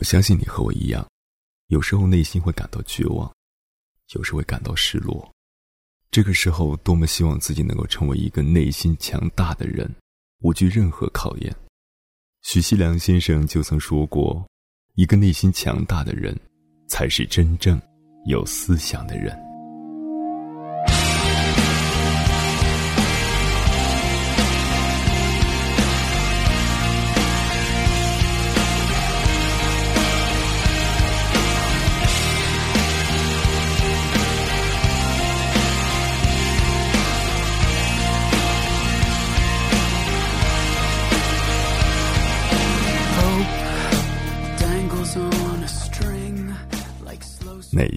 我相信你和我一样，有时候内心会感到绝望，有时会感到失落。这个时候，多么希望自己能够成为一个内心强大的人，无惧任何考验。许西良先生就曾说过：“一个内心强大的人，才是真正有思想的人。”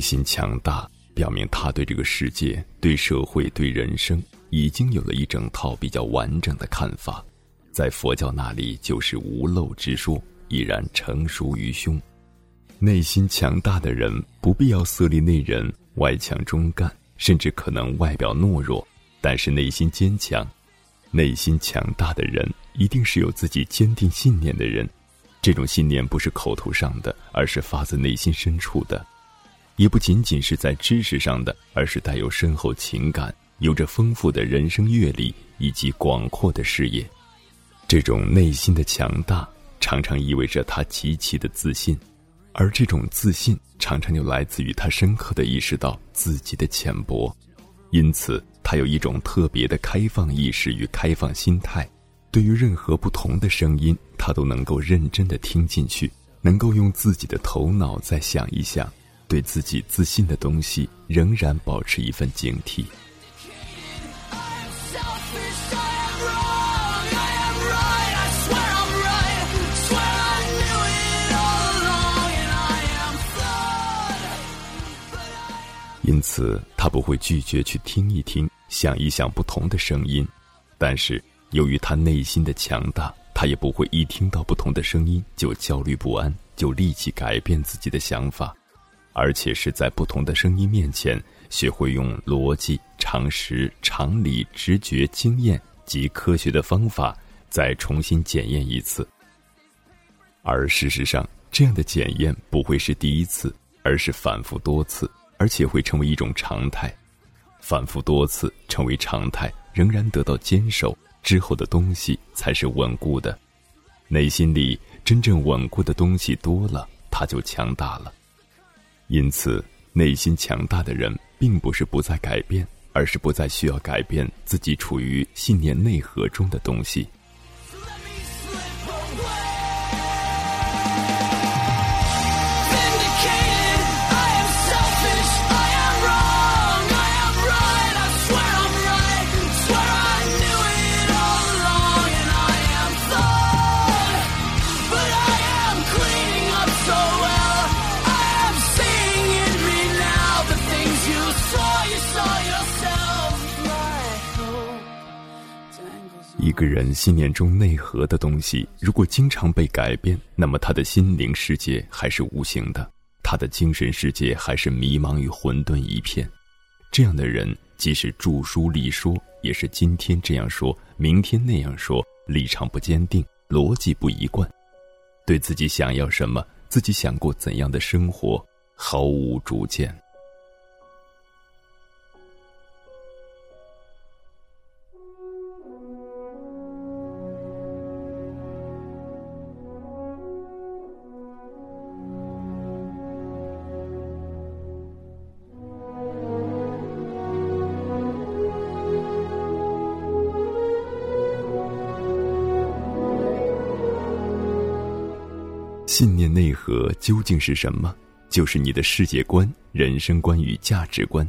心强大，表明他对这个世界、对社会、对人生已经有了一整套比较完整的看法，在佛教那里就是无漏之说，已然成熟于胸。内心强大的人不必要色厉内荏、外强中干，甚至可能外表懦弱，但是内心坚强。内心强大的人一定是有自己坚定信念的人，这种信念不是口头上的，而是发自内心深处的。也不仅仅是在知识上的，而是带有深厚情感、有着丰富的人生阅历以及广阔的视野。这种内心的强大，常常意味着他极其的自信，而这种自信常常就来自于他深刻的意识到自己的浅薄，因此他有一种特别的开放意识与开放心态，对于任何不同的声音，他都能够认真的听进去，能够用自己的头脑再想一想。对自己自信的东西，仍然保持一份警惕。因此，他不会拒绝去听一听、想一想不同的声音。但是，由于他内心的强大，他也不会一听到不同的声音就焦虑不安，就立即改变自己的想法。而且是在不同的声音面前，学会用逻辑、常识、常理、直觉、经验及科学的方法，再重新检验一次。而事实上，这样的检验不会是第一次，而是反复多次，而且会成为一种常态。反复多次成为常态，仍然得到坚守之后的东西才是稳固的。内心里真正稳固的东西多了，它就强大了。因此，内心强大的人，并不是不再改变，而是不再需要改变自己处于信念内核中的东西。个人信念中内核的东西，如果经常被改变，那么他的心灵世界还是无形的，他的精神世界还是迷茫与混沌一片。这样的人，即使著书立说，也是今天这样说，明天那样说，立场不坚定，逻辑不一贯，对自己想要什么，自己想过怎样的生活，毫无主见。信念内核究竟是什么？就是你的世界观、人生观与价值观。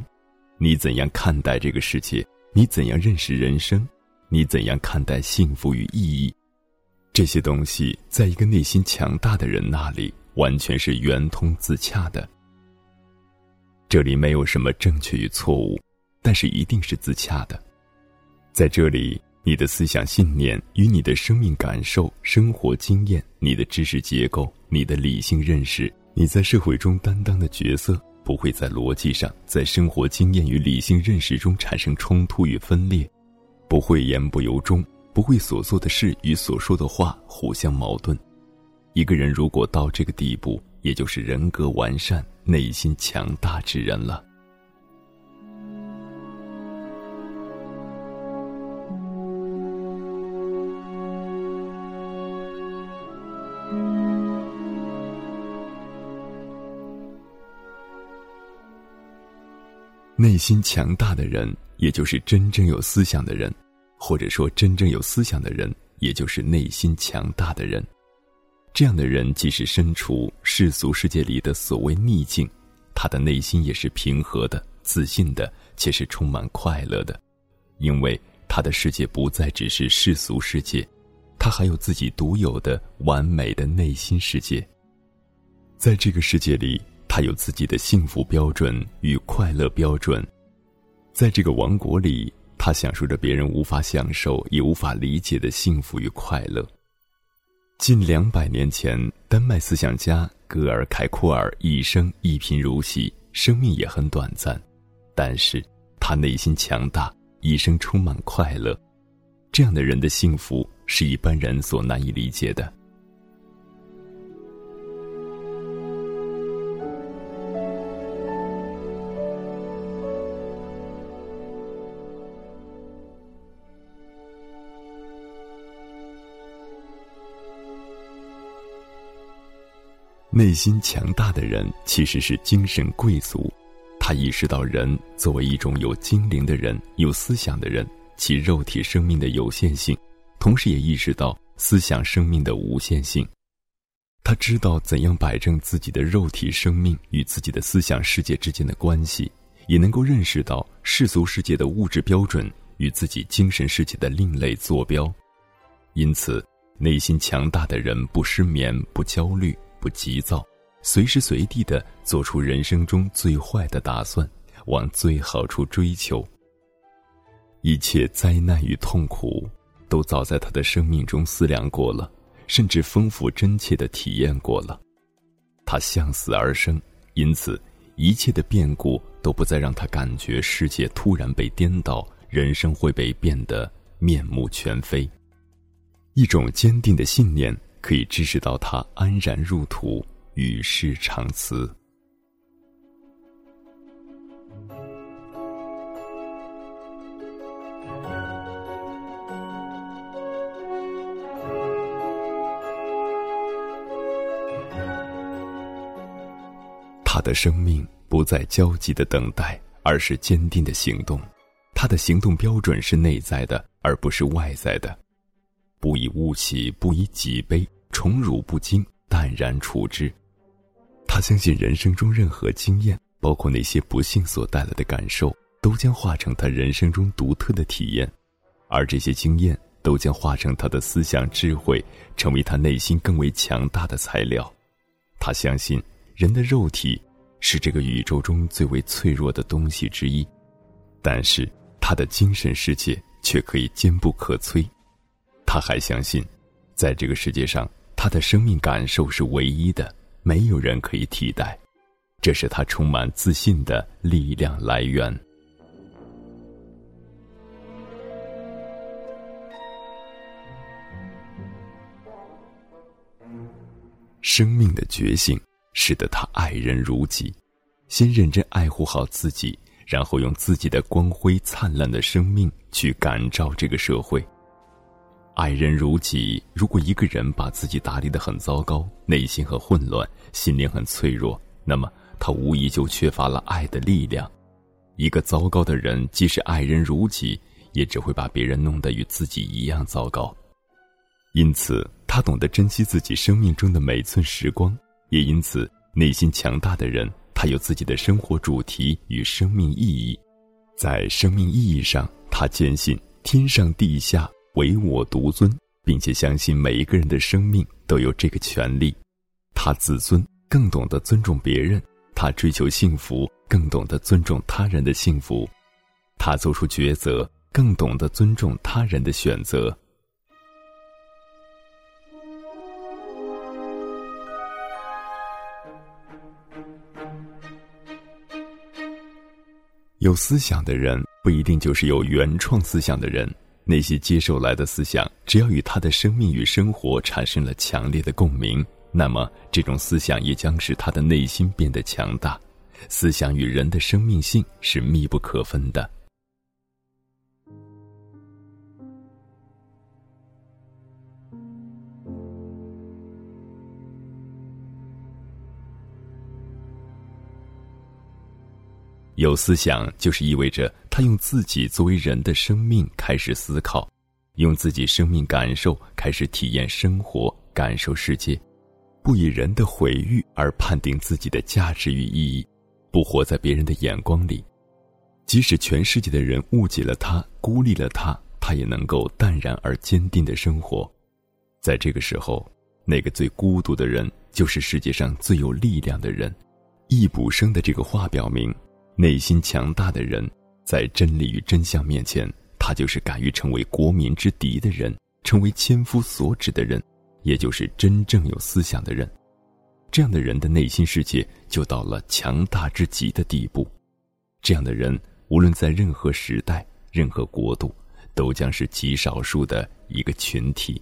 你怎样看待这个世界？你怎样认识人生？你怎样看待幸福与意义？这些东西，在一个内心强大的人那里，完全是圆通自洽的。这里没有什么正确与错误，但是一定是自洽的。在这里。你的思想信念与你的生命感受、生活经验、你的知识结构、你的理性认识，你在社会中担当的角色，不会在逻辑上、在生活经验与理性认识中产生冲突与分裂，不会言不由衷，不会所做的事与所说的话互相矛盾。一个人如果到这个地步，也就是人格完善、内心强大之人了。内心强大的人，也就是真正有思想的人，或者说真正有思想的人，也就是内心强大的人。这样的人，即使身处世俗世界里的所谓逆境，他的内心也是平和的、自信的，且是充满快乐的，因为他的世界不再只是世俗世界，他还有自己独有的完美的内心世界。在这个世界里。他有自己的幸福标准与快乐标准，在这个王国里，他享受着别人无法享受也无法理解的幸福与快乐。近两百年前，丹麦思想家格尔凯库尔一生一贫如洗，生命也很短暂，但是他内心强大，一生充满快乐。这样的人的幸福是一般人所难以理解的。内心强大的人其实是精神贵族，他意识到人作为一种有精灵的人、有思想的人，其肉体生命的有限性，同时也意识到思想生命的无限性。他知道怎样摆正自己的肉体生命与自己的思想世界之间的关系，也能够认识到世俗世界的物质标准与自己精神世界的另类坐标。因此，内心强大的人不失眠、不焦虑。不急躁，随时随地的做出人生中最坏的打算，往最好处追求。一切灾难与痛苦，都早在他的生命中思量过了，甚至丰富真切的体验过了。他向死而生，因此一切的变故都不再让他感觉世界突然被颠倒，人生会被变得面目全非。一种坚定的信念。可以支持到他安然入土，与世长辞。他的生命不再焦急的等待，而是坚定的行动。他的行动标准是内在的，而不是外在的。不以物喜，不以己悲。宠辱不惊，淡然处之。他相信人生中任何经验，包括那些不幸所带来的感受，都将化成他人生中独特的体验，而这些经验都将化成他的思想智慧，成为他内心更为强大的材料。他相信人的肉体是这个宇宙中最为脆弱的东西之一，但是他的精神世界却可以坚不可摧。他还相信，在这个世界上。他的生命感受是唯一的，没有人可以替代，这是他充满自信的力量来源。生命的觉醒使得他爱人如己，先认真爱护好自己，然后用自己的光辉灿烂的生命去感召这个社会。爱人如己。如果一个人把自己打理得很糟糕，内心很混乱，心灵很脆弱，那么他无疑就缺乏了爱的力量。一个糟糕的人，即使爱人如己，也只会把别人弄得与自己一样糟糕。因此，他懂得珍惜自己生命中的每寸时光，也因此，内心强大的人，他有自己的生活主题与生命意义。在生命意义上，他坚信天上地下。唯我独尊，并且相信每一个人的生命都有这个权利。他自尊，更懂得尊重别人；他追求幸福，更懂得尊重他人的幸福；他做出抉择，更懂得尊重他人的选择。有思想的人，不一定就是有原创思想的人。那些接受来的思想，只要与他的生命与生活产生了强烈的共鸣，那么这种思想也将使他的内心变得强大。思想与人的生命性是密不可分的。有思想，就是意味着他用自己作为人的生命开始思考，用自己生命感受开始体验生活、感受世界，不以人的毁誉而判定自己的价值与意义，不活在别人的眼光里，即使全世界的人误解了他、孤立了他，他也能够淡然而坚定的生活。在这个时候，那个最孤独的人，就是世界上最有力量的人。易卜生的这个话表明。内心强大的人，在真理与真相面前，他就是敢于成为国民之敌的人，成为千夫所指的人，也就是真正有思想的人。这样的人的内心世界就到了强大之极的地步。这样的人，无论在任何时代、任何国度，都将是极少数的一个群体。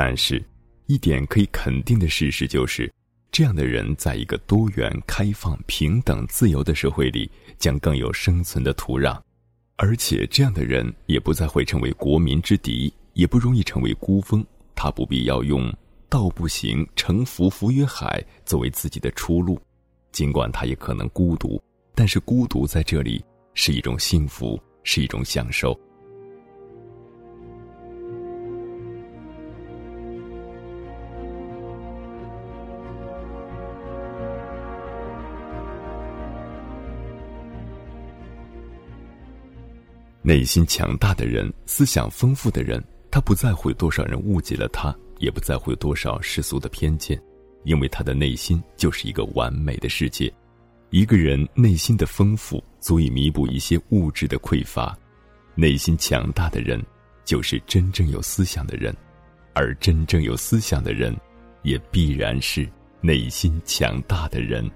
但是，一点可以肯定的事实就是，这样的人在一个多元、开放、平等、自由的社会里，将更有生存的土壤。而且，这样的人也不再会成为国民之敌，也不容易成为孤峰。他不必要用“道不行，乘浮浮于海”作为自己的出路。尽管他也可能孤独，但是孤独在这里是一种幸福，是一种享受。内心强大的人，思想丰富的人，他不在乎多少人误解了他，也不在乎有多少世俗的偏见，因为他的内心就是一个完美的世界。一个人内心的丰富，足以弥补一些物质的匮乏。内心强大的人，就是真正有思想的人，而真正有思想的人，也必然是内心强大的人。